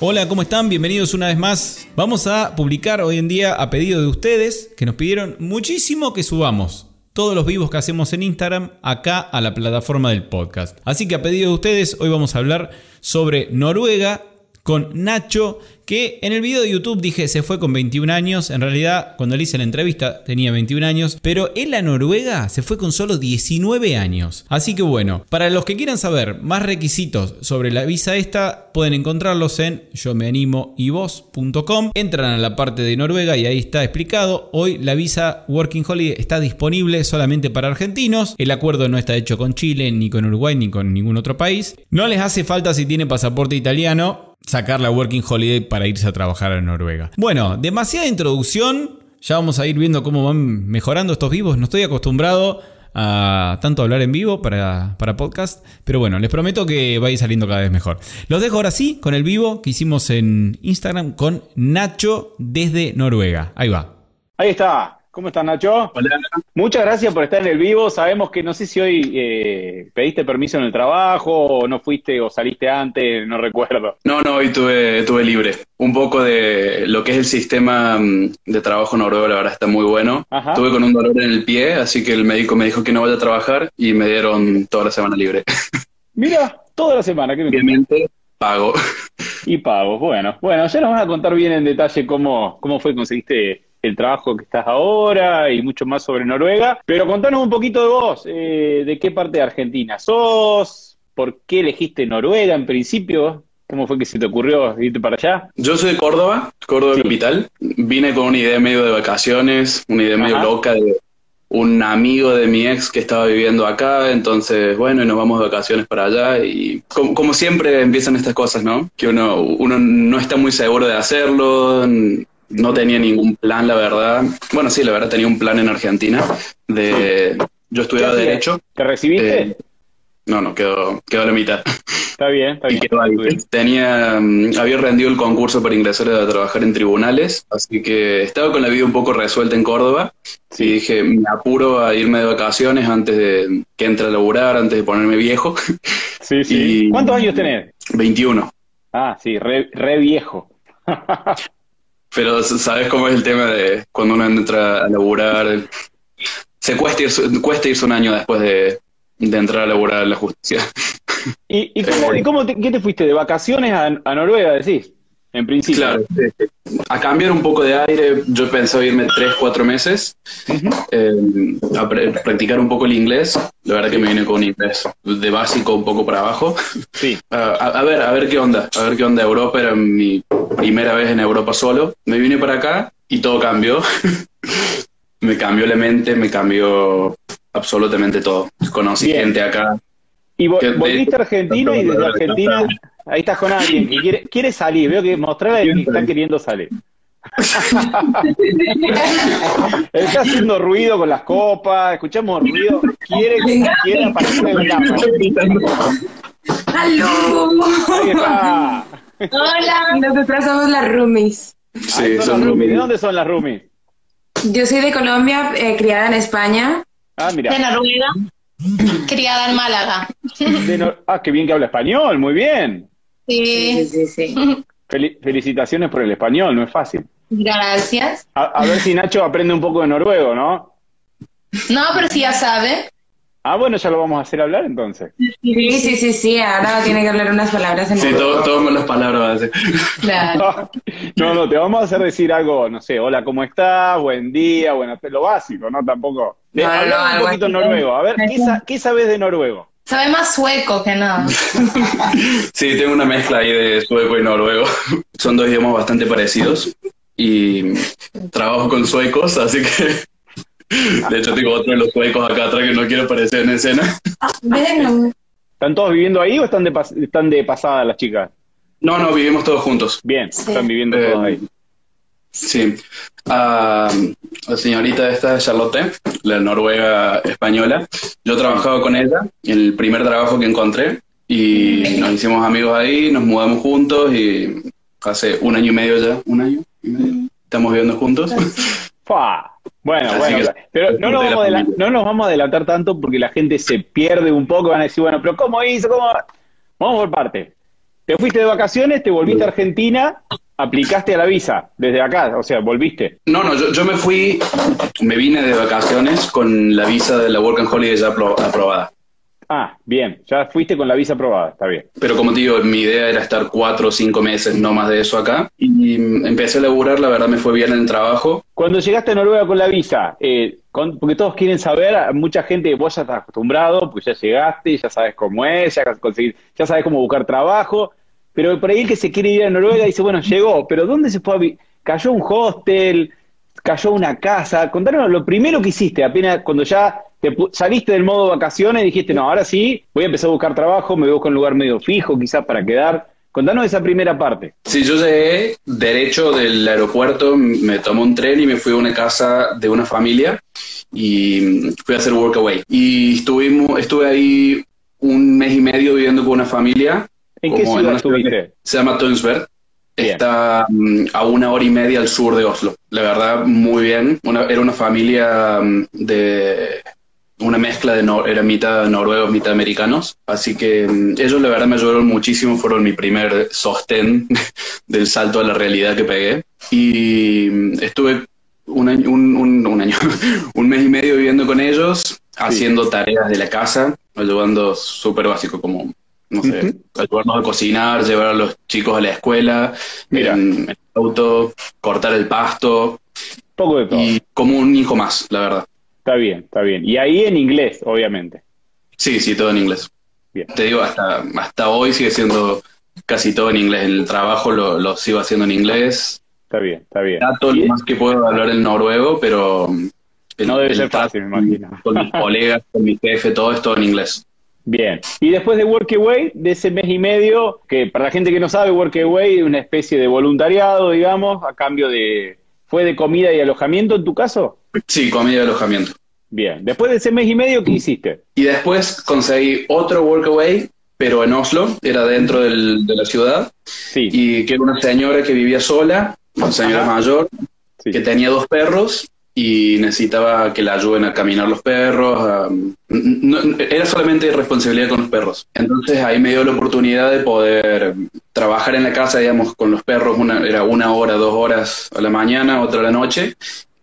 Hola, ¿cómo están? Bienvenidos una vez más. Vamos a publicar hoy en día a pedido de ustedes que nos pidieron muchísimo que subamos todos los vivos que hacemos en Instagram acá a la plataforma del podcast. Así que a pedido de ustedes hoy vamos a hablar sobre Noruega con Nacho, que en el video de YouTube dije se fue con 21 años. En realidad, cuando le hice la entrevista tenía 21 años, pero en la Noruega se fue con solo 19 años. Así que bueno, para los que quieran saber más requisitos sobre la visa esta, pueden encontrarlos en yo me animo y vos.com. Entran a la parte de Noruega y ahí está explicado. Hoy la visa Working Holiday está disponible solamente para argentinos. El acuerdo no está hecho con Chile, ni con Uruguay, ni con ningún otro país. No les hace falta si tiene pasaporte italiano sacar la Working Holiday para irse a trabajar a Noruega. Bueno, demasiada introducción. Ya vamos a ir viendo cómo van mejorando estos vivos. No estoy acostumbrado a tanto hablar en vivo para, para podcast. Pero bueno, les prometo que va a saliendo cada vez mejor. Los dejo ahora sí con el vivo que hicimos en Instagram con Nacho desde Noruega. Ahí va. Ahí está. ¿Cómo estás, Nacho? Hola. Muchas gracias por estar en el vivo. Sabemos que no sé si hoy eh, pediste permiso en el trabajo o no fuiste o saliste antes, no recuerdo. No, no, hoy tuve, tuve libre. Un poco de lo que es el sistema mm, de trabajo noruego, la verdad está muy bueno. Tuve con un dolor en el pie, así que el médico me dijo que no vaya a trabajar y me dieron toda la semana libre. Mira, toda la semana. ¿qué Obviamente pago. Y pago, bueno. Bueno, ya nos van a contar bien en detalle cómo, cómo fue que conseguiste el trabajo que estás ahora y mucho más sobre Noruega. Pero contanos un poquito de vos, eh, de qué parte de Argentina sos, por qué elegiste Noruega en principio, ¿Cómo fue que se te ocurrió irte para allá? Yo soy de Córdoba, Córdoba capital. Vine con una idea medio de vacaciones, una idea medio loca de un amigo de mi ex que estaba viviendo acá, entonces, bueno, y nos vamos de vacaciones para allá y como, como, siempre empiezan estas cosas, ¿no? Que uno, uno no está muy seguro de hacerlo, no tenía ningún plan, la verdad. Bueno, sí, la verdad tenía un plan en Argentina de... Yo estudiaba Derecho. ¿Te recibiste? Eh, no, no, quedó, quedó a la mitad. Está bien, está bien. Tenía, mm, había rendido el concurso para ingresar a trabajar en tribunales, así que estaba con la vida un poco resuelta en Córdoba. Sí. Y dije, me apuro a irme de vacaciones antes de que entre a laburar, antes de ponerme viejo. Sí, sí. ¿Cuántos años tenés? 21. Ah, sí, re, re viejo. Pero sabes cómo es el tema de cuando uno entra a laburar. Se cuesta irse, cuesta irse un año después de, entrar a laburar en la justicia. ¿Y, cómo, te, qué te fuiste? ¿De vacaciones a, Noruega, decís? En principio. Claro, a cambiar un poco de aire, yo pensé irme tres, cuatro meses, eh, a practicar un poco el inglés. La verdad que me vine con un inglés de básico un poco para abajo. Sí. a, ver, a ver qué onda, a ver qué onda Europa. Era mi primera vez en Europa solo. Me vine para acá y todo cambió. me cambió la mente, me cambió absolutamente todo. Conocí gente acá. Y volviste a Argentina y desde Argentina, ahí estás con alguien que quiere, salir. Veo que mostrarle que está queriendo salir. Está haciendo ruido con las copas, escuchamos ruido. Quiere, quiere aparecer en la ¡Aló! Hola, nosotras somos las roomies. Sí, son, roomies. ¿De dónde son las roomies? Yo soy de Colombia, eh, criada en España. Ah, mira. De Noruega, criada en Málaga. ah, qué bien que habla español, muy bien. Sí, sí, sí. felicitaciones por el español, no es fácil. Gracias. A, ver si Nacho aprende un poco de noruego, ¿no? No, pero si ya sabe. Ah, bueno, ya lo vamos a hacer hablar entonces. Sí, sí, sí, sí, ahora tiene que hablar unas palabras en Sí, todas las palabras. Claro. No, no, te vamos a hacer decir algo, no sé, hola, ¿cómo estás? Buen día, bueno, lo básico, ¿no? Tampoco. No, un poquito noruego. A ver, ¿qué, sabes de noruego? Sabe más sueco que nada. sí, tengo una mezcla ahí de sueco y noruego. Son dos idiomas bastante parecidos y trabajo con suecos, así que de hecho, tengo otro de los suecos acá atrás que no quiero aparecer en escena. ¿Están todos viviendo ahí o están de, están de pasada las chicas? No, no, vivimos todos juntos. Bien, Sí. están viviendo Eh, todos ahí. Sí. Ah, la señorita esta Charlotte, la noruega española, yo trabajaba con ella, el primer trabajo que encontré, y nos hicimos amigos ahí, nos mudamos juntos y hace un año y medio ya, un año y medio, estamos viviendo juntos. Bueno, Así bueno, pero no nos, la vamos a adela- familia. no nos vamos a adelantar tanto porque la gente se pierde un poco, van a decir, bueno, pero ¿cómo hizo? ¿Cómo? Vamos por parte. Te fuiste de vacaciones, te volviste a Argentina, aplicaste a la visa desde acá, o sea, volviste. No, no, yo, yo me fui, me vine de vacaciones con la visa de la Work and Holiday ya apro- aprobada. Ah, bien, ya fuiste con la visa aprobada, está bien. Pero como te digo, mi idea era estar cuatro o cinco meses, no más de eso acá. Y empecé a laburar, la verdad me fue bien en el trabajo. Cuando llegaste a Noruega con la visa, eh, con- porque todos quieren saber, mucha gente, vos ya estás acostumbrado, pues ya llegaste, ya sabes cómo es, ya, conseguir, ya sabes cómo buscar trabajo, pero por ahí el que se quiere ir a Noruega dice, bueno, llegó, pero ¿dónde se fue a vi- ¿Cayó un hostel? ¿Cayó una casa? Contanos lo primero que hiciste, apenas cuando ya te saliste del modo vacaciones, dijiste, no, ahora sí, voy a empezar a buscar trabajo, me busco un lugar medio fijo, quizás para quedar. Contanos esa primera parte. Si yo llegué derecho del aeropuerto, me tomé un tren y me fui a una casa de una familia y fui a hacer workaway. Y estuvimos, estuve ahí un mes y medio viviendo con una familia. ¿En qué ciudad estuviste? Se llama Tønsberg. Está mm, a una hora y media al sur de Oslo. La verdad, muy bien. Una- era una familia mm, de una mezcla de era mitad noruegos, mitad americanos. Así que mm, ellos la verdad me ayudaron muchísimo, fueron mi primer sostén del salto a la realidad que pegué. Y estuve un año, un, un- un año, un mes y medio viviendo con ellos, haciendo tareas de la casa, ayudando súper básico como, no sé, Ujú. ayudarnos a cocinar, llevar a los chicos a la escuela, Mira. en, el auto, cortar el pasto, Poco de todo. y como un hijo más, la verdad. Está bien, está bien. Y ahí en inglés, obviamente. Sí, sí, todo en inglés. Bien. Te digo, hasta, hasta hoy sigue siendo casi todo en inglés. El trabajo lo, lo sigo haciendo en inglés. Está bien, está bien. Trato lo más que puedo hablar en noruego, pero el- No debe el ser fácil, me imagino. Con mis colegas, con mi jefe, todo esto en inglés. Bien. Y después de Workaway, de ese mes y medio, que para la gente que no sabe, Workaway es una especie de voluntariado, digamos, a cambio de... ¿Fue de comida y alojamiento en tu caso? Sí, comida y alojamiento. Bien. Después de ese mes y medio, ¿qué hiciste? Y después conseguí otro workaway, pero en Oslo, era dentro del- de la ciudad, Sí. y que era una señora que vivía sola, una señora Ajá. mayor, sí. que tenía dos perros y necesitaba que la ayuden a caminar los perros. a- no- era solamente responsabilidad con los perros. Entonces ahí me dio la oportunidad de poder trabajar en la casa, digamos, con los perros. Una, era una hora, dos horas a la mañana, otra a la noche,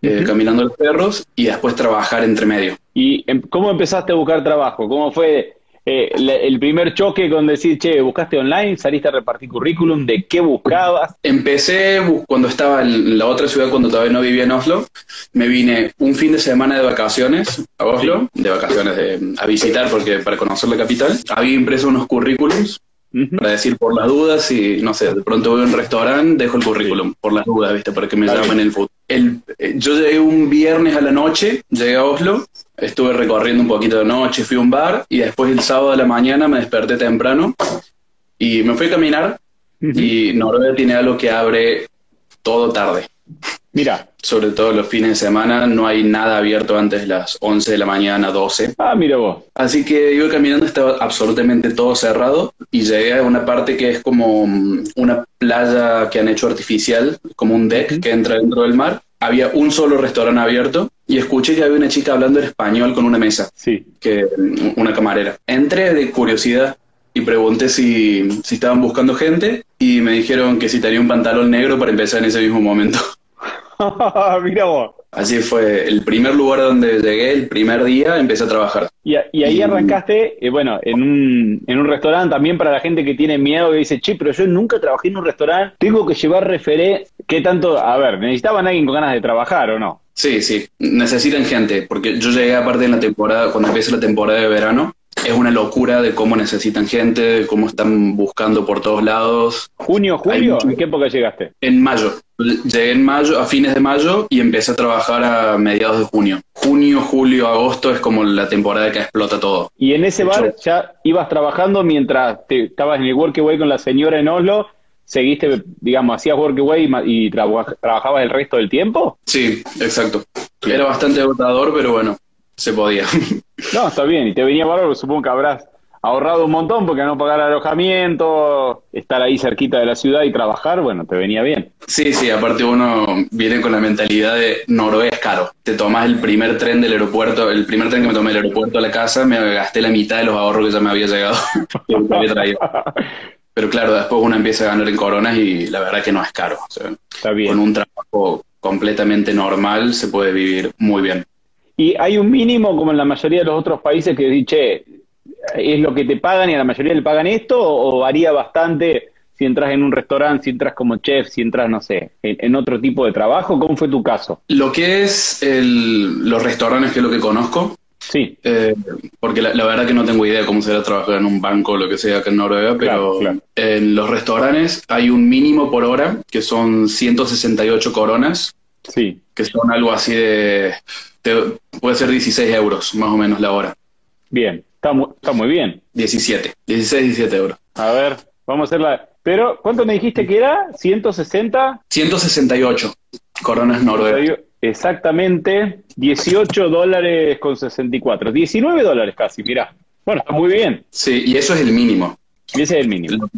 eh, caminando los perros y después trabajar entre medio. ¿Y em- cómo empezaste a buscar trabajo? ¿Cómo fue eh, el primer choque con decir, che, buscaste online, saliste a repartir currículum, de qué buscabas? Empecé cuando estaba en la otra ciudad, cuando todavía no vivía en Oslo. Me vine un fin de semana de vacaciones a Oslo, de vacaciones de- a visitar porque para conocer la capital. Había impreso unos currículums para decir por las dudas y no sé, de pronto voy a un restaurante, dejo el currículum por las dudas, ¿viste? Para que me llamen en el futuro. El, eh, yo llegué un viernes a la noche, llegué a Oslo, estuve recorriendo un poquito de noche, fui a un bar y después el sábado de la mañana me desperté temprano y me fui a caminar Ujú. y Noruega tiene algo que abre todo tarde. Mira, Sobre todo los fines de semana, no hay nada abierto antes de las 11 de la mañana, 12. ah, mira vos. Así que iba caminando, estaba absolutamente todo cerrado y llegué a una parte que es como mm, una playa que han hecho artificial, como un deck que entra dentro del mar. Había un solo restaurante abierto y escuché que había una chica hablando en español con una mesa, Sí. que mm, una camarera. Entré de curiosidad y pregunté si, si estaban buscando gente y me dijeron que si tenía un pantalón negro para empezar en ese mismo momento. mira vos. Así fue el primer lugar donde llegué, el primer día, empecé a trabajar. Y, y ahí Y- arrancaste, eh, bueno, en un, en un restaurante también para la gente que tiene miedo, que dice, che, pero yo nunca trabajé en un restaurante, tengo que llevar referé. ¿Qué tanto? A ver, ¿necesitaban alguien con ganas de trabajar o no? Sí, sí, necesitan gente, porque yo llegué aparte en la temporada, cuando empieza la temporada de verano, es una locura de cómo necesitan gente, de cómo están buscando por todos lados. ¿Junio, julio? mucho- ¿En qué época llegaste? En mayo, llegué en mayo, a fines de mayo, y empecé a trabajar a mediados de junio. Junio, julio, agosto es como la temporada que explota todo. Y en ese bar ya ibas trabajando mientras te, estabas en el Workaway con la señora en Oslo, seguiste, digamos, hacías workaway y, y traba- trabajabas el resto del tiempo? Sí, exacto. Era bastante agotador, pero bueno, se podía. No, está bien, y te venía bárbaro, supongo que habrás ahorrado un montón porque no pagar alojamiento, estar ahí cerquita de la ciudad y trabajar, bueno, te venía bien. Sí, sí, aparte uno viene con la mentalidad de Noruega es caro. Te tomas el primer tren del aeropuerto, el primer tren que me tomé del aeropuerto a la casa, me gasté la mitad de los ahorros que ya me había llegado. que me había traído. Pero claro, después uno empieza a ganar en coronas y la verdad que no es caro. O sea, Está bien. con un trabajo completamente normal se puede vivir muy bien. Y hay un mínimo, como en la mayoría de los otros países, que dice, es lo que te pagan y a la mayoría le pagan esto, o, o varía bastante si entras en un restaurante, si entras como chef, si entras, no sé, en, en otro tipo de trabajo? ¿Cómo fue tu caso? Lo que es el- los restaurantes, que es lo que conozco, Sí, eh, porque la, la verdad que no tengo idea de cómo será trabajar en un banco o lo que sea acá en Noruega, pero Claro, claro. en los restaurantes hay un mínimo por hora, que son 168 coronas, sí. que son algo así de, te- puede ser 16 euros más o menos la hora. Bien, está muy, está muy bien. 17, 16, 17 euros. A ver, vamos a hacer la... Pero, ¿cuánto me dijiste que era? ¿160? 168 coronas noruegas. Exactamente 18 dólares con 64. 19 dólares casi, mirá. Bueno, está muy bien. Sí, y eso es el mínimo. Y ese es el mínimo.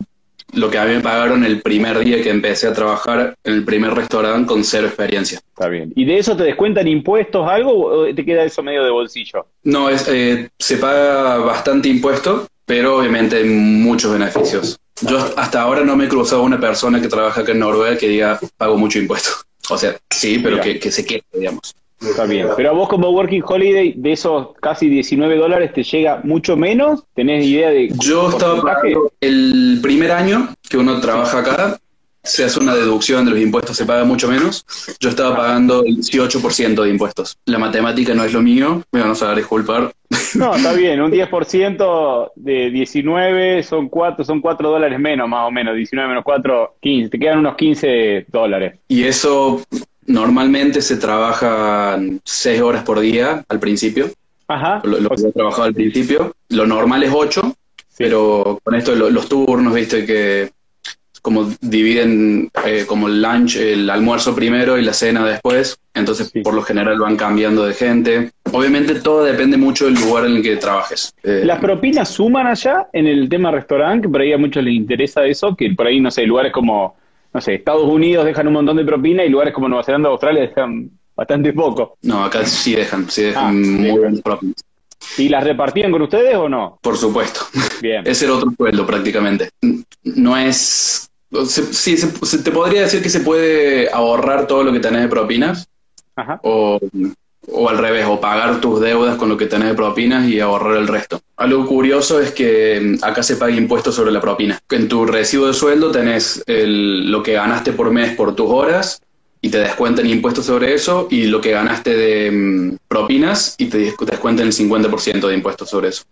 Lo que a mí me pagaron el primer día que empecé a trabajar en el primer restaurante con cero experiencia. Está bien. ¿Y de eso te descuentan impuestos algo o te queda eso medio de bolsillo? No, es, eh, se paga bastante impuesto, pero obviamente hay muchos beneficios. Yo hasta ahora no me he cruzado una persona que trabaja acá en Noruega que diga pago mucho impuesto. O sea, sí, pero que, que se quede, digamos. Está bien. Pero a vos como Working Holiday, de esos casi 19 dólares, ¿te llega mucho menos? ¿Tenés idea de Yo estaba el primer año que uno trabaja acá, se hace una deducción de los impuestos, se paga mucho menos. Yo estaba pagando el 18% de impuestos. La matemática no es lo mío, me van a disculpar. No, está bien. Un 10% de 19 son 4, son 4 dólares menos, más o menos. 19 menos 4, 15. Te quedan unos 15 dólares. Y eso normalmente se trabaja 6 horas por día al principio, Ajá. lo, lo que he trabajado al principio. Lo normal es 8, Sí. pero con esto de lo- los turnos, viste que como dividen eh, como el lunch, el almuerzo primero y la cena después, entonces Sí. por lo general van cambiando de gente. Obviamente todo depende mucho del lugar en el que trabajes. Eh, ¿Las propinas suman allá en el tema restaurante? Que por ahí a muchos les interesa eso, que por ahí, no sé, lugares como, no sé, Estados Unidos dejan un montón de propina y lugares como Nueva Zelanda o Australia dejan bastante poco. no, acá sí dejan, sí dejan Ah, muy bien. buenos propinas. ¿Y las repartían con ustedes o no? Por supuesto. Bien. Es el otro sueldo prácticamente. No es... se- sí, se- se- te podría decir que se puede ahorrar todo lo que tenés de propinas Ajá. o, o al revés, o pagar tus deudas con lo que tenés de propinas y ahorrar el resto. Algo curioso es que mm, acá se paga impuesto sobre la propina. En tu recibo de sueldo tenés el- lo que ganaste por mes por tus horas y te descuentan impuestos sobre eso y lo que ganaste de mm, propinas y te des- descuentan el 50% de impuestos sobre eso.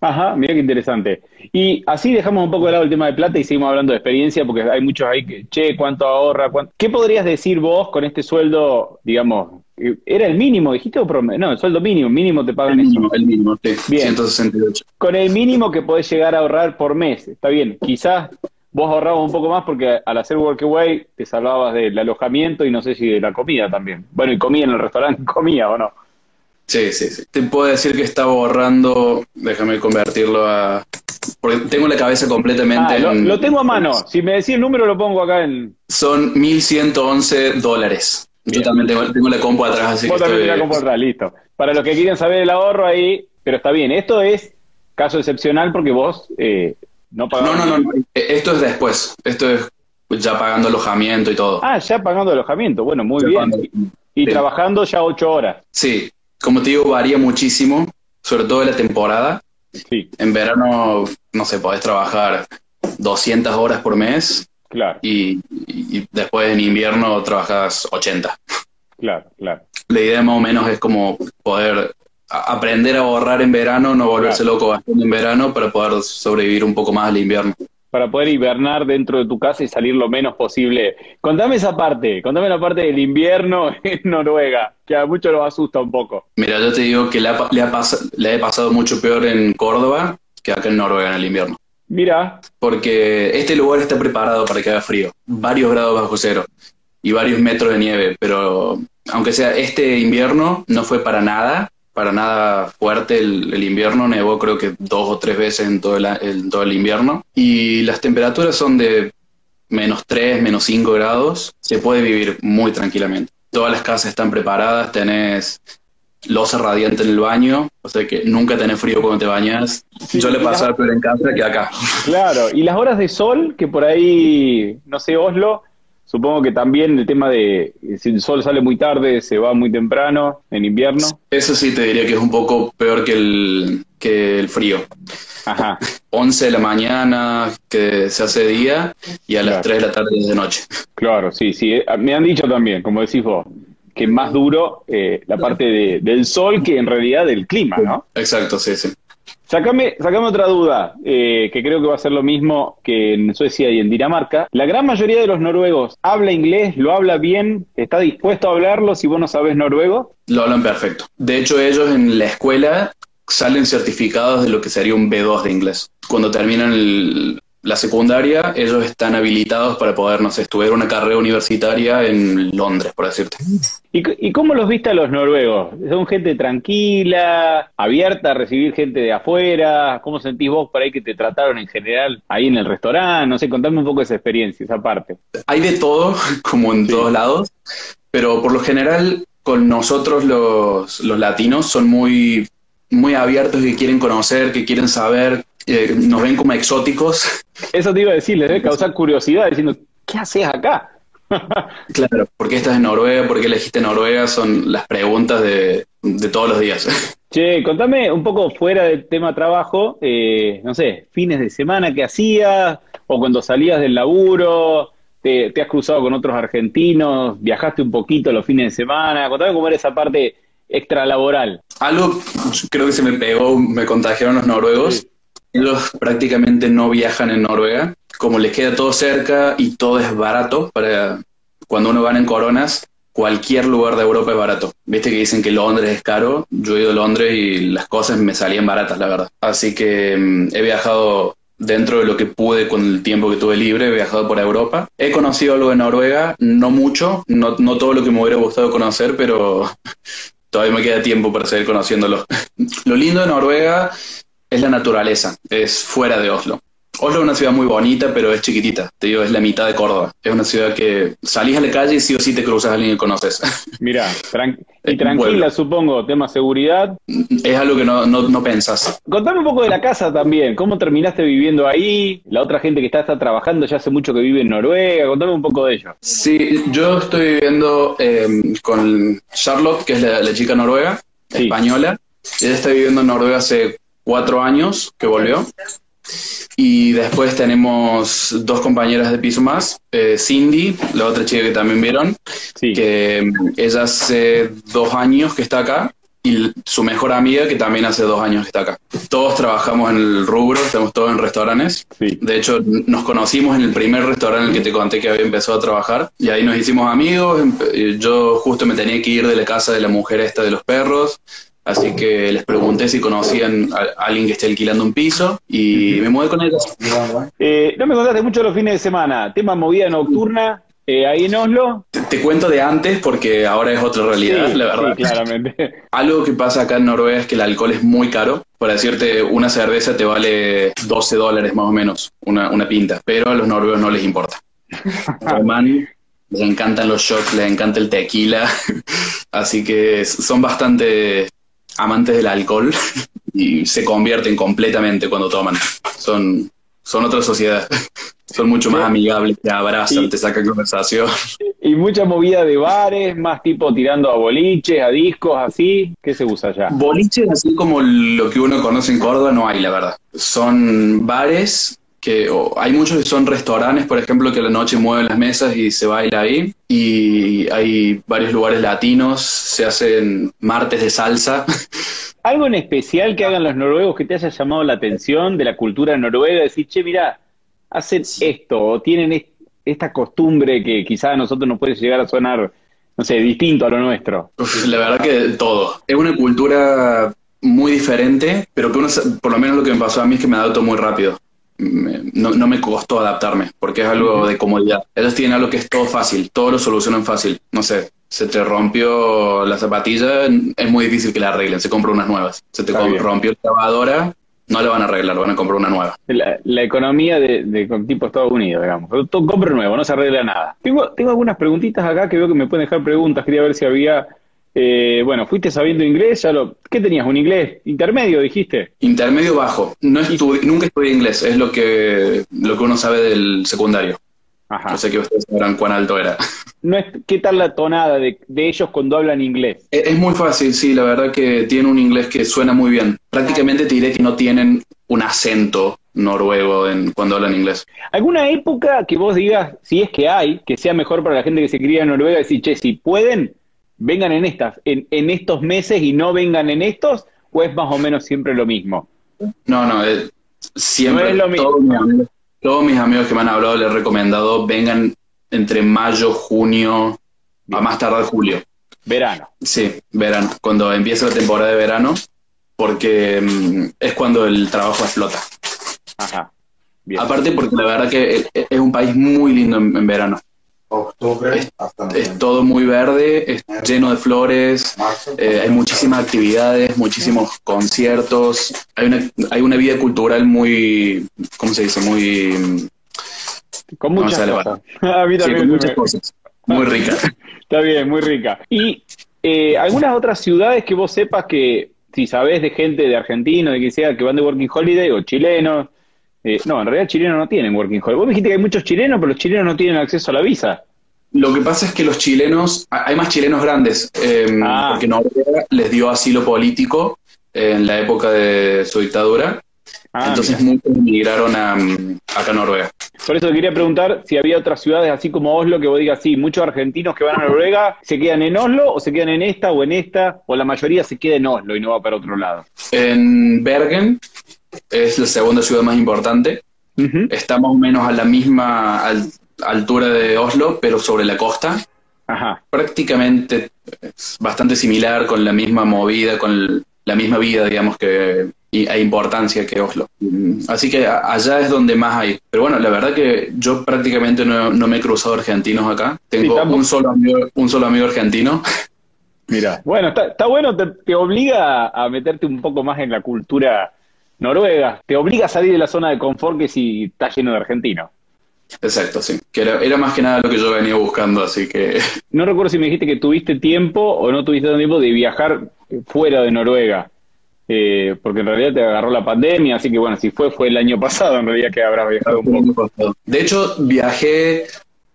Ajá, mira qué interesante. Y así dejamos un poco de lado el tema de plata y seguimos hablando de experiencia, porque hay muchos ahí que, che, ¿cuánto ahorra? ¿Cuánto? ¿Qué podrías decir vos con este sueldo, digamos, eh, era el mínimo, dijiste o promedio? No, el sueldo mínimo, mínimo te pagan El eso. mínimo, el mínimo, sí, Bien. 168. Con el mínimo que podés llegar a ahorrar por mes, está bien, quizás vos ahorrabas un poco más porque al hacer Workaway te salvabas del alojamiento y no sé si de la comida también. Bueno, y comía en el restaurante, comía o no. Sí, sí, sí. Te puedo decir que estaba ahorrando, déjame convertirlo a... Porque tengo la cabeza completamente... Ah, lo, en- lo tengo a mano. Si me decís el número lo pongo acá en... Son 1.111 dólares. Yo también tengo, tengo la compu atrás, así que Vos también estoy... la compro atrás, listo. Para los que quieren saber el ahorro ahí, pero está bien. Esto es caso excepcional porque vos eh, no No, pagabas. no, no, eh, esto es después. Esto es ya pagando alojamiento y todo. Ah, ya pagando alojamiento. Bueno, muy Ya bien. pagando- Y Sí. trabajando ya ocho horas. Sí, como te digo, varía muchísimo, sobre todo en la temporada. Sí, En verano, no sé, podés trabajar 200 horas por mes claro, y, después en invierno trabajas 80. claro, claro. La idea más o menos es como poder aprender a ahorrar en verano, no volverse Claro. loco en verano para poder sobrevivir un poco más al invierno. Para poder hibernar dentro de tu casa y salir lo menos posible. Contame esa parte, contame la parte del invierno en Noruega, que a muchos los asusta un poco. Mira, yo te digo que ha pas- le he pasado mucho peor en Córdoba que acá en Noruega en el invierno. Mira. Porque este lugar está preparado para que haga frío, varios grados bajo cero y varios metros de nieve, pero aunque sea este invierno, no fue para nada, para nada fuerte el, invierno, nevó creo que dos o tres veces en todo, el, en todo el invierno, y las temperaturas son de menos 3, menos 5 grados, se puede vivir muy tranquilamente. Todas las casas están preparadas, tenés losa radiante en el baño, o sea que nunca tenés frío cuando te bañas. Yo le paso peor en casa que acá. Claro, y las horas de sol, que por ahí, no sé, Oslo, supongo que también el tema de si el sol sale muy tarde, se va muy temprano en invierno. Eso sí te diría que es un poco peor que el, que el frío. Ajá. 11 de la mañana que se hace día y a las 3 de la tarde de noche. Claro, sí, sí. Eh, me han dicho también, como decís vos, que es más duro eh, la parte de, del sol que en realidad del clima, ¿no? Exacto, sí, sí. Sácame, otra duda, eh, que creo que va a ser lo mismo que en Suecia y en Dinamarca. La gran mayoría de los noruegos habla inglés, lo habla bien, está dispuesto a hablarlo si vos no sabes noruego. Lo hablan perfecto. De hecho, ellos en la escuela salen certificados de lo que sería un B2 de inglés. Cuando terminan la secundaria, ellos están habilitados para poder, no sé, estudiar una carrera universitaria en Londres, por decirte. ¿Y, cómo los viste a los noruegos? ¿Son gente tranquila, abierta a recibir gente de afuera? ¿Cómo sentís vos por ahí que te trataron en general ahí en el restaurante? No sé, contame un poco esa experiencia, esa parte. Hay de todo, como en todos lados, pero por lo general con nosotros los, los latinos son muy muy abiertos, que quieren conocer, que quieren saber, eh, nos ven como exóticos. Eso te iba a decir, les debe causar curiosidad diciendo, ¿qué haces acá? claro, ¿por qué estás en Noruega? ¿Por qué elegiste Noruega? Son las preguntas de, todos los días. Che, contame un poco fuera del tema trabajo, eh, no sé, fines de semana que hacías o cuando salías del laburo, te, te, has cruzado con otros argentinos, viajaste un poquito los fines de semana, contame cómo era esa parte extralaboral. Algo creo que se me pegó, me contagiaron los noruegos. Ellos prácticamente no viajan en Noruega. Como les queda todo cerca y todo es barato, para cuando uno va en coronas, cualquier lugar de Europa es barato. Viste que dicen que Londres es caro. Yo he ido a Londres y las cosas me salían baratas, la verdad. Así que mm, he viajado dentro de lo que pude con el tiempo que tuve libre, he viajado por Europa. He conocido algo de Noruega, no mucho, no, no todo lo que me hubiera gustado conocer, pero todavía me queda tiempo para seguir conociéndolo. Lo lindo de Noruega es la naturaleza, es fuera de Oslo. Oslo es una ciudad muy bonita, pero es chiquitita. Te digo, es la mitad de Córdoba. Es una ciudad que salís a la calle y sí o sí te cruzas a alguien que conoces. Mira, y tranquila, supongo, tema seguridad. Es algo que no, no, pensás. Contame un poco de la casa también. ¿Cómo terminaste viviendo ahí? La otra gente que está, está trabajando ya hace mucho que vive en Noruega. Contame un poco de ello. Sí, yo estoy viviendo em, con Charlotte, que es la, chica noruega, española. Ella está viviendo en Noruega hace cuatro años que volvió. Y después tenemos dos compañeras de piso más, eh, Cindy, la otra chica que también vieron, que mm, ella hace dos años que está acá, y su mejor amiga que también hace dos años que está acá. Todos trabajamos en el rubro, estamos todos en restaurantes. De hecho, nos conocimos en el primer restaurante en el que te conté que había empezado a trabajar y ahí nos hicimos amigos. Yo justo me tenía que ir de la casa de la mujer esta de los perros Así que les pregunté si conocían a alguien que esté alquilando un piso y me mudé con ellos. Eh, no me contaste mucho los fines de semana. Tema movida nocturna, eh, ahí en Oslo. Te, cuento de antes porque ahora es otra realidad, la verdad. Sí, claramente. Algo que pasa acá en Noruega es que el alcohol es muy caro. Para decirte, una cerveza te vale 12 dólares más o menos, una, una pinta. Pero a los noruegos no les importa. les encantan los shots, les encanta el tequila. Así que son bastante amantes del alcohol y se convierten completamente cuando toman. Son, son otra sociedad. Son mucho más amigables, te abrazan, te sacan conversación. Y mucha movida de bares, más tipo tirando a boliches, a discos, así. ¿Qué se usa allá? Boliches, así como lo que uno conoce en Córdoba, no hay, la verdad. Son bares que hay muchos que son restaurantes, por ejemplo, que a la noche mueven las mesas y se baila ahí. Y hay varios lugares latinos, se hacen martes de salsa. ¿Algo en especial que hagan los noruegos que te haya llamado la atención de la cultura noruega? Decir, che, mira, hacen esto o tienen esta costumbre que quizás a nosotros nos puede llegar a sonar, no sé, distinto a lo nuestro. La verdad que todo. Es una cultura muy diferente, pero que uno, por lo menos lo que me pasó a mí es que me adapto muy rápido. Me- no, no me costó adaptarme, porque es algo de comodidad. Ellos tienen algo que es todo fácil, todo lo solucionan fácil. No sé, se te rompió la zapatilla, es muy difícil que la arreglen, se compra unas nuevas. Se te rompió la lavadora, no la van a arreglar, van a comprar una nueva. La, la economía de, de tipo Estados Unidos, digamos. Todo nuevo, no se arregla nada. Tengo, tengo algunas preguntitas acá que veo que me pueden dejar preguntas. Quería ver si había. Eh, bueno, fuiste sabiendo inglés, ya lo. ¿Qué tenías? ¿Un inglés intermedio, dijiste? Intermedio bajo. No estudié- nunca estudié inglés, es lo que, lo que uno sabe del secundario. Ajá. No sé que ustedes sabrán cuán alto era. No es, ¿Qué tal la tonada de, de ellos cuando hablan inglés? Es es muy fácil, sí, la verdad que tienen un inglés que suena muy bien. Prácticamente te diré que no tienen un acento noruego en, cuando hablan inglés. ¿Alguna época que vos digas, si es que hay, que sea mejor para la gente que se cría en Noruega, decir, che, si pueden, vengan en estas, en, en estos meses y no vengan en estos, o es más o menos siempre lo mismo? No, no, eh, siempre No es lo mismo. todos, mis amigos, todos mis amigos que me han hablado les he recomendado vengan entre mayo, junio, a más tardar julio. Verano. Sí, verano, cuando empieza la temporada de verano, porque mm, es cuando el trabajo explota. Ajá. Bien. Aparte porque la verdad que es, es un país muy lindo en, en verano. Octubre Es- hasta Es todo muy verde, es lleno de flores, Marzo, eh, hay muchísimas actividades, muchísimos conciertos, hay una, hay una vida cultural muy, ¿cómo se dice? Muy, Con muchas cosas. A mí sí, también con se muchas cosas, muy rica. Está bien, muy rica. Y eh, algunas otras ciudades que vos sepas que, si sabés de gente de Argentina, de que sea, que van de Working Holiday o chilenos. Eh, no, en realidad chilenos no tienen Working Holiday. Vos dijiste que hay muchos chilenos, pero los chilenos no tienen acceso a la visa. Lo que pasa es que los chilenos, hay más chilenos grandes, eh, Ah. porque Noruega les dio asilo político en la época de su dictadura, Ah, entonces mira. muchos migraron a, acá a Noruega. Por eso te quería preguntar si había otras ciudades así como Oslo que vos digas, sí, muchos argentinos que van a Noruega se quedan en Oslo o se quedan en esta o en esta, o la mayoría se queda en Oslo y no va para otro lado. En Bergen es la segunda ciudad más importante, Ujú. está más o menos a la misma al- altura de Oslo, pero sobre la costa. Ajá. Prácticamente es bastante similar, con la misma movida, con la misma vida, digamos, que e importancia que Oslo. Así que allá es donde más hay. Pero bueno, la verdad que yo prácticamente no, no me he cruzado argentinos acá. Tengo tampoco. un solo amigo, un solo amigo argentino. Mira, bueno, está, está bueno, te, te obliga a meterte un poco más en la cultura noruega, te obliga a salir de la zona de confort que si está lleno de argentinos. Exacto, sí. Que era, era más que nada lo que yo venía buscando, así que No recuerdo si me dijiste que tuviste tiempo o no tuviste tanto tiempo de viajar fuera de Noruega, eh, porque en realidad te agarró la pandemia, así que bueno, si fue, fue el año pasado en realidad que habrás viajado un poco. De hecho, viajé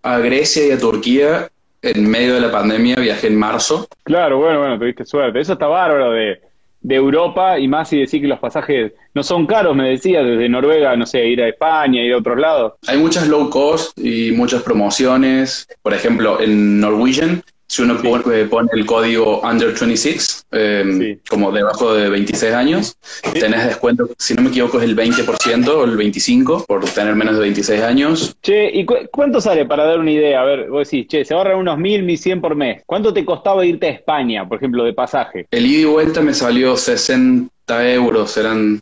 a Grecia y a Turquía en medio de la pandemia, viajé en marzo. Claro, bueno, bueno, tuviste suerte. Eso está bárbaro de, de Europa y más si decir que los pasajes no son caros, me decías, desde Noruega, no sé, ir a España, ir a otros lados. Hay muchas low cost y muchas promociones. Por ejemplo, en Norwegian, si uno Sí. pone, pone el código under 26, eh, Sí. como debajo de 26 años, tenés descuento, si no me equivoco, es el 20% o el 25% por tener menos de 26 años. Che, ¿y cu- cuánto sale para dar una idea? A ver, vos decís, che, se ahorran unos mil, mil cien por mes. ¿Cuánto te costaba irte a España, por ejemplo, de pasaje? El ida y vuelta me salió 60 euros, eran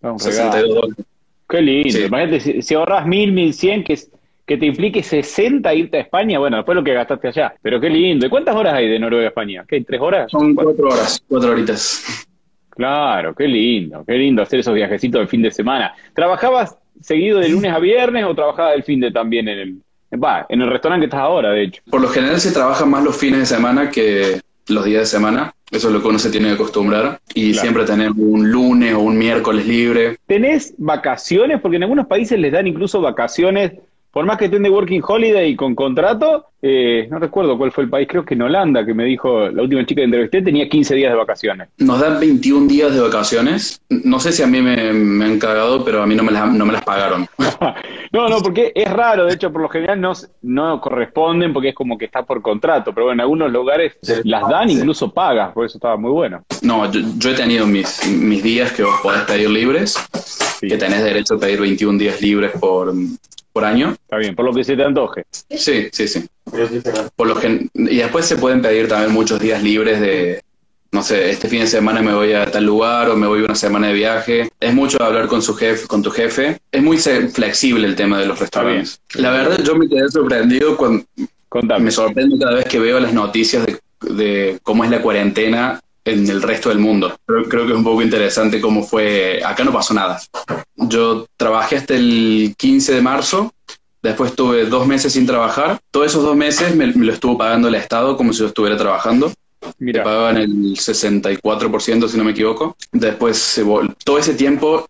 un 62 regalo. dólares. Qué lindo. Sí. Imagínate, si, si ahorras mil, mil cien, que, es- que te implique 60 irte a España, bueno, después lo que gastaste allá. Pero qué lindo. ¿Y cuántas horas hay de Noruega a España? ¿Qué? ¿Tres horas? Son cuatro horas, cuatro horitas. Claro, qué lindo, qué lindo hacer esos viajecitos del fin de semana. ¿Trabajabas seguido de lunes a viernes o trabajabas el fin de también en el, va, en el restaurante que estás ahora, de hecho? Por lo general se trabaja más los fines de semana que los días de semana. Eso es lo que uno se tiene que acostumbrar. Y Claro. siempre tener un lunes o un miércoles libre. ¿Tenés vacaciones? Porque en algunos países les dan incluso vacaciones, por más que estén de Working Holiday y con contrato. eh, no recuerdo cuál fue el país, creo que en Holanda, que me dijo la última chica que entrevisté, tenía 15 días de vacaciones. Nos dan 21 días de vacaciones. No sé si a mí me, me han cagado, pero a mí no me las, no me las pagaron. no, no, porque es raro, de hecho, por lo general no, no corresponden porque es como que está por contrato, pero bueno, en algunos lugares las dan incluso pagas, por eso estaba muy bueno. No, yo, yo he tenido mis, mis días que vos podés pedir libres, Sí, que tenés derecho a pedir 21 días libres por, por año. está bien, por lo que se te antoje. Sí, sí, sí. Por lo gen- y después se pueden pedir también muchos días libres de, no sé, este fin de semana me voy a tal lugar o me voy una semana de viaje. Es mucho hablar con su jefe, con tu jefe. Es muy flexible el tema de los restaurantes. La verdad, yo me quedé sorprendido cuando Contame. me sorprende cada vez que veo las noticias de, de cómo es la cuarentena en el resto del mundo. Creo, creo que es un poco interesante cómo fue. Acá no pasó nada. Yo trabajé hasta el 15 de marzo. Después tuve dos meses sin trabajar. Todos esos dos meses me, me lo estuvo pagando el Estado como si yo estuviera trabajando. Me pagaban el 64%, si no me equivoco. Después, todo ese tiempo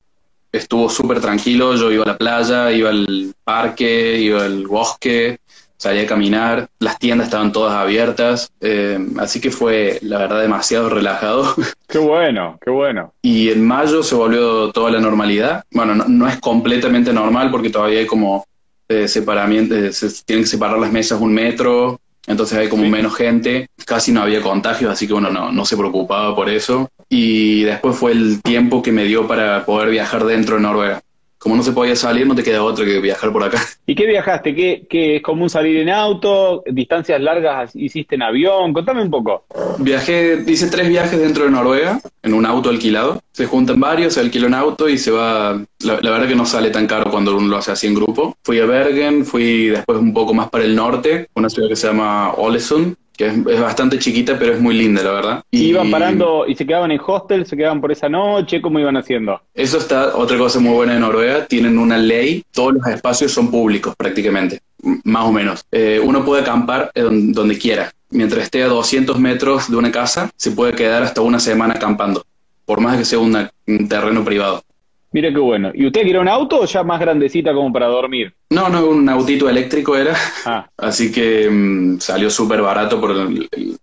estuvo súper tranquilo. Yo iba a la playa, iba al parque, iba al bosque, salía a caminar. Las tiendas estaban todas abiertas. eh, así que fue, la verdad, demasiado relajado. qué bueno, qué bueno. Y en mayo se volvió toda la normalidad. Bueno, no, no es completamente normal porque todavía hay como eh, separamiento, eh, se tienen que separar las mesas un metro, entonces hay como Sí. menos gente, casi no había contagios, así que uno no, no se preocupaba por eso. Y después fue el tiempo que me dio para poder viajar dentro de Noruega. Como no se podía salir, no te queda otra que viajar por acá. ¿Y qué viajaste? ¿Qué, qué es común salir en auto? ¿Distancias largas hiciste en avión? Contame un poco. Viajé, hice tres viajes dentro de Noruega en un auto alquilado. Se juntan varios, se alquila un auto y se va. La, la verdad que no sale tan caro cuando uno lo hace así en grupo. Fui a Bergen, fui después un poco más para el norte, una ciudad que se llama Ålesund, que es, es bastante chiquita, pero es muy linda, la verdad. ¿Y iban parando y se quedaban en hostel? ¿Se quedaban por esa noche? ¿Cómo iban haciendo? Eso está, otra cosa muy buena de Noruega, tienen una ley, todos los espacios son públicos prácticamente, más o menos. Eh, uno puede acampar eh, don- donde quiera. Mientras esté a 200 metros de una casa, se puede quedar hasta una semana acampando, por más que sea una- un terreno privado. Mira qué bueno. ¿Y usted quiere un auto o ya más grandecita como para dormir? No, no, un autito eléctrico era, Ah, así que mm, salió súper barato por el- el-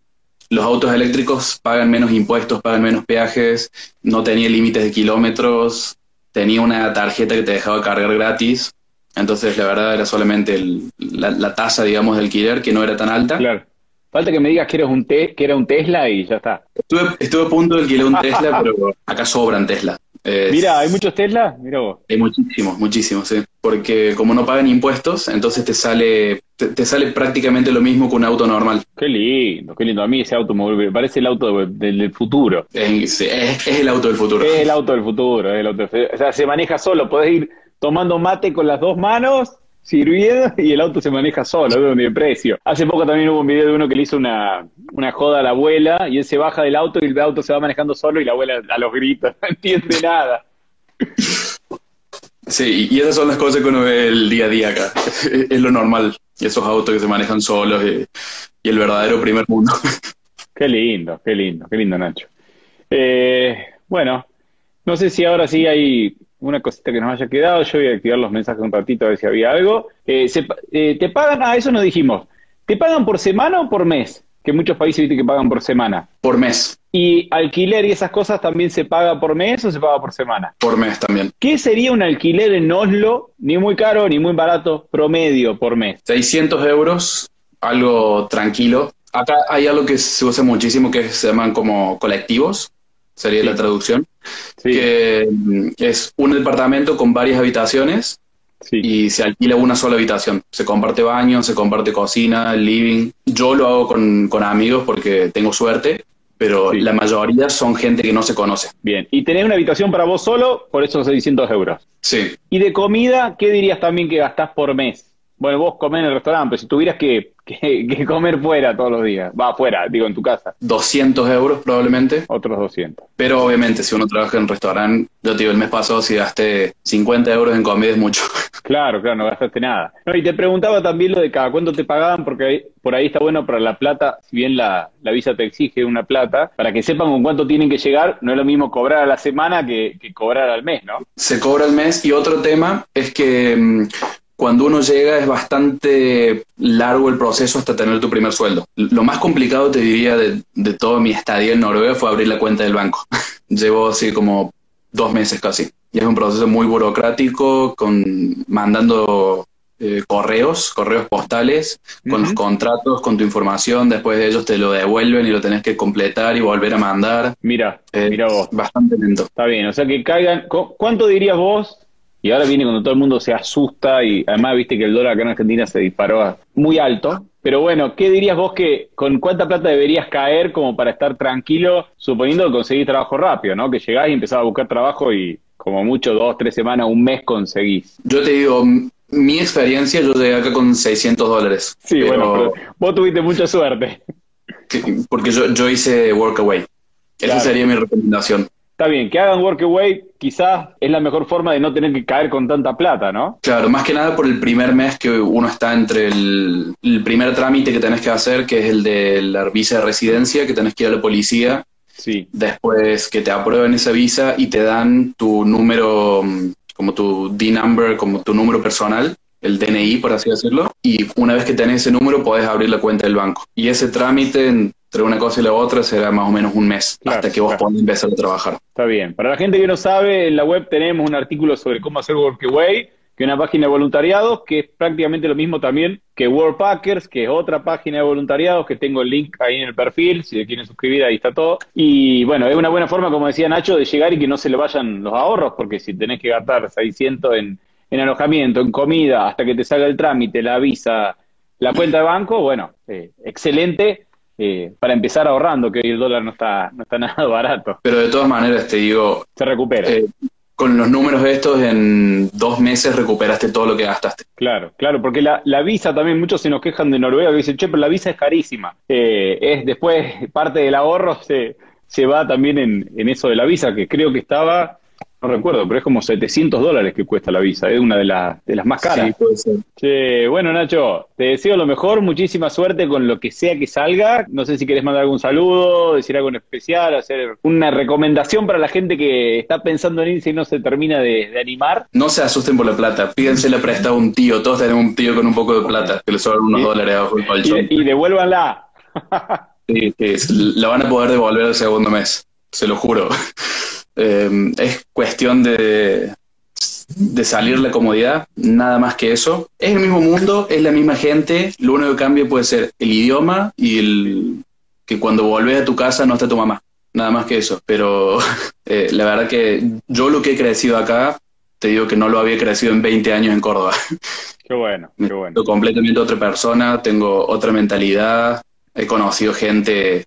los autos eléctricos pagan menos impuestos, pagan menos peajes, no tenía límites de kilómetros, tenía una tarjeta que te dejaba cargar gratis, entonces la verdad era solamente el- la, la tasa, digamos, de alquiler que no era tan alta. claro. Falta que me digas que, eres un te- que era un Tesla y ya está. Estuve, estuve a punto de alquilar un Tesla, pero acá sobran Tesla. Es- Mira, ¿hay muchos Tesla? Mira vos. Hay muchísimos, muchísimos, sí. Porque como no pagan impuestos, entonces te sale, te, te sale prácticamente lo mismo que un auto normal. Qué lindo, qué lindo. A mí ese auto me parece el auto de- del, del futuro. Es, es- es el auto del futuro. Es el auto del futuro, es el auto del futuro. O sea, se maneja solo. Podés ir tomando mate con las dos manos, sirviendo, y el auto se maneja solo, es de precio. Hace poco también hubo un video de uno que le hizo una, una joda a la abuela, y él se baja del auto y el auto se va manejando solo y la abuela a los gritos, no entiende nada. Sí, y esas son las cosas que uno ve el día a día acá. Es, es lo normal. Esos autos que se manejan solos y, y el verdadero primer mundo. Qué lindo, qué lindo, qué lindo, Nacho. Eh, bueno, no sé si ahora sí hay una cosita que nos haya quedado. Yo voy a activar los mensajes un ratito a ver si había algo. Eh, se eh, ¿te pagan? Ah, eso nos dijimos. ¿Te pagan por semana o por mes? Que muchos países viste que pagan por semana. Por mes. ¿Y alquiler y esas cosas también se paga por mes o se paga por semana? Por mes también. ¿Qué sería un alquiler en Oslo? Ni muy caro ni muy barato, promedio por mes. 600 euros, algo tranquilo. Acá hay algo que se usa muchísimo que se llaman como colectivos, sería Sí. la traducción, Sí, que mm, es un departamento con varias habitaciones sí. y se alquila una sola habitación. Se comparte baño, se comparte cocina, living. Yo lo hago con, con amigos porque tengo suerte, pero Sí. la mayoría son gente que no se conoce. Bien. ¿Y tenés una habitación para vos solo por esos 600 euros? Sí, Y de comida, ¿qué dirías también que gastás por mes? Bueno, vos comés en el restaurante, pero si tuvieras que, que- que comer fuera todos los días, va afuera, digo en tu casa, 200 euros probablemente. otros 200. Pero obviamente si uno trabaja en un restaurante, yo te digo, el mes pasado si gasté 50 euros en comida es mucho. Claro, claro, no gastaste nada. No, y te preguntaba también lo de cada cuánto te pagaban, porque por ahí está bueno para la plata, si bien la, la visa te exige una plata, para que sepan con cuánto tienen que llegar, no es lo mismo cobrar a la semana que, que cobrar al mes, ¿no? Se cobra el mes y otro tema es que mm, cuando uno llega es bastante largo el proceso hasta tener tu primer sueldo. Lo más complicado, te diría, de, de toda mi estadía en Noruega fue abrir la cuenta del banco. Llevo así como dos meses casi. Y es un proceso muy burocrático, con mandando eh, correos, correos postales, con los contratos, con tu información. Después de ellos te lo devuelven y lo tenés que completar y volver a mandar. Mira, mira vos. bastante lento. Está bien, o sea que caigan. ¿cu- ¿Cuánto dirías vos? Y ahora viene cuando todo el mundo se asusta y además viste que el dólar acá en Argentina se disparó muy alto, Pero bueno, ¿qué dirías vos que con cuánta plata deberías caer como para estar tranquilo, suponiendo que conseguís trabajo rápido, ¿no? Que llegás y empezás a buscar trabajo y como mucho dos, tres semanas, un mes conseguís. Yo te digo, mi experiencia, yo llegué acá con 600 dólares. Sí, bueno, pero vos tuviste mucha suerte. porque yo, yo hice Workaway. Esa sería mi recomendación. Está bien, que hagan Workaway quizás es la mejor forma de no tener que caer con tanta plata, ¿no? Claro, más que nada por el primer mes que uno está entre el, el primer trámite que tenés que hacer, que es el de la visa de residencia, que tenés que ir a la policía. Sí. Después que te aprueben esa visa y te dan tu número, como tu D-number, como tu número personal, el DNI, por así decirlo, y una vez que tenés ese número podés abrir la cuenta del banco. Y ese trámite entre una cosa y la otra será más o menos un mes hasta que vos puedas empezar a trabajar. Está bien. Para la gente que no sabe, en la web tenemos un artículo sobre cómo hacer Workaway, que es una página de voluntariados, que es prácticamente lo mismo también que Worldpackers, que es otra página de voluntariados, que tengo el link ahí en el perfil, si le quieren suscribir, ahí está todo. Y bueno, es una buena forma, como decía Nacho, de llegar y que no se le vayan los ahorros, porque si tenés que gastar 600 en, en alojamiento, en comida, hasta que te salga el trámite, la visa, la cuenta de banco, bueno, eh, excelente eh, para empezar ahorrando, que hoy el dólar no está, no está nada barato. Pero de todas maneras, te digo... Se recupera. Eh, con los números estos, en dos meses recuperaste todo lo que gastaste. Claro, claro, porque la, la visa también, muchos se nos quejan de Noruega, que dicen, che, pero la visa es carísima. Eh, es después, parte del ahorro se, se va también en, en eso de la visa, que creo que estaba no recuerdo, pero es como 700 dólares que cuesta la visa, es una de, las de las más caras. Sí, puede bueno, Nacho, te deseo lo mejor, muchísima suerte con lo que sea que salga. No sé si querés mandar algún saludo, decir algo en especial, hacer una recomendación para la gente que está pensando en irse y no se termina de, animar. No se asusten por la plata, pídensela prestada a un tío, todos tenemos un tío con un poco de plata, que le sobran unos dólares abajo el colchón. Y, y devuélvanla. sí, la van a poder devolver el segundo mes, se lo juro. Eh, es cuestión de, de salir la comodidad, nada más que eso. Es el mismo mundo, es la misma gente, lo único que cambia puede ser el idioma y el que cuando volvés a tu casa no está tu mamá, nada más que eso. Pero eh, la verdad que yo lo que he crecido acá, te digo que no lo había crecido en 20 años en Córdoba. Qué bueno, qué bueno. completamente otra persona, tengo otra mentalidad, he conocido gente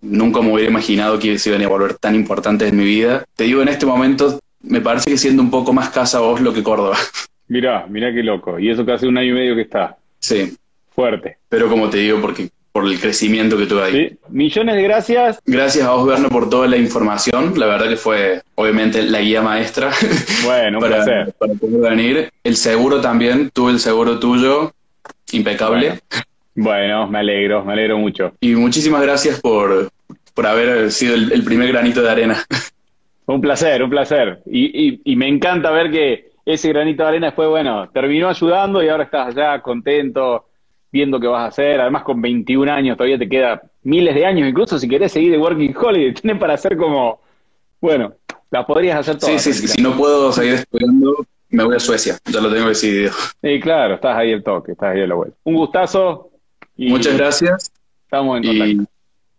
nunca me hubiera imaginado que se iban a volver tan importantes en mi vida. Te digo, en este momento me parece que siendo un poco más casa vos lo que Córdoba. Mirá, mirá qué loco. Y eso que hace un año y medio que está. Sí. Fuerte. Pero como te digo, porque por el crecimiento que tuve ahí. Sí. Millones de gracias. Gracias a vos, Berno, por toda la información. La verdad que fue, obviamente, la guía maestra. Bueno, un para, placer. Para poder venir. El seguro también, tuve el seguro tuyo. Impecable. Bueno, me alegro, me alegro mucho. Y muchísimas gracias por, por haber sido el, primer granito de arena. Un placer, un placer. Y, y, me encanta ver que ese granito de arena después, bueno, terminó ayudando y ahora estás allá contento, viendo qué vas a hacer. Además, con 21 años todavía te queda miles de años, incluso si querés seguir de Working Holiday, tienen para hacer como, bueno, las podrías hacer todas. Sí, sí, si no puedo seguir estudiando, me voy a Suecia, ya lo tengo decidido. Sí, claro, estás ahí el toque, estás ahí a la vuelta. Un gustazo, Muchas gracias. Estamos en contacto.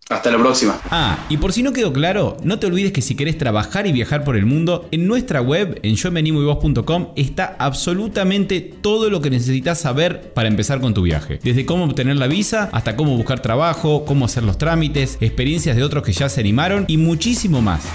hasta la próxima. Ah, y por si no quedó claro, no te olvides que si querés trabajar y viajar por el mundo, en nuestra web, en yomenimoyvos.com, está absolutamente todo lo que necesitas saber para empezar con tu viaje. Desde cómo obtener la visa, hasta cómo buscar trabajo, cómo hacer los trámites, experiencias de otros que ya se animaron y muchísimo más.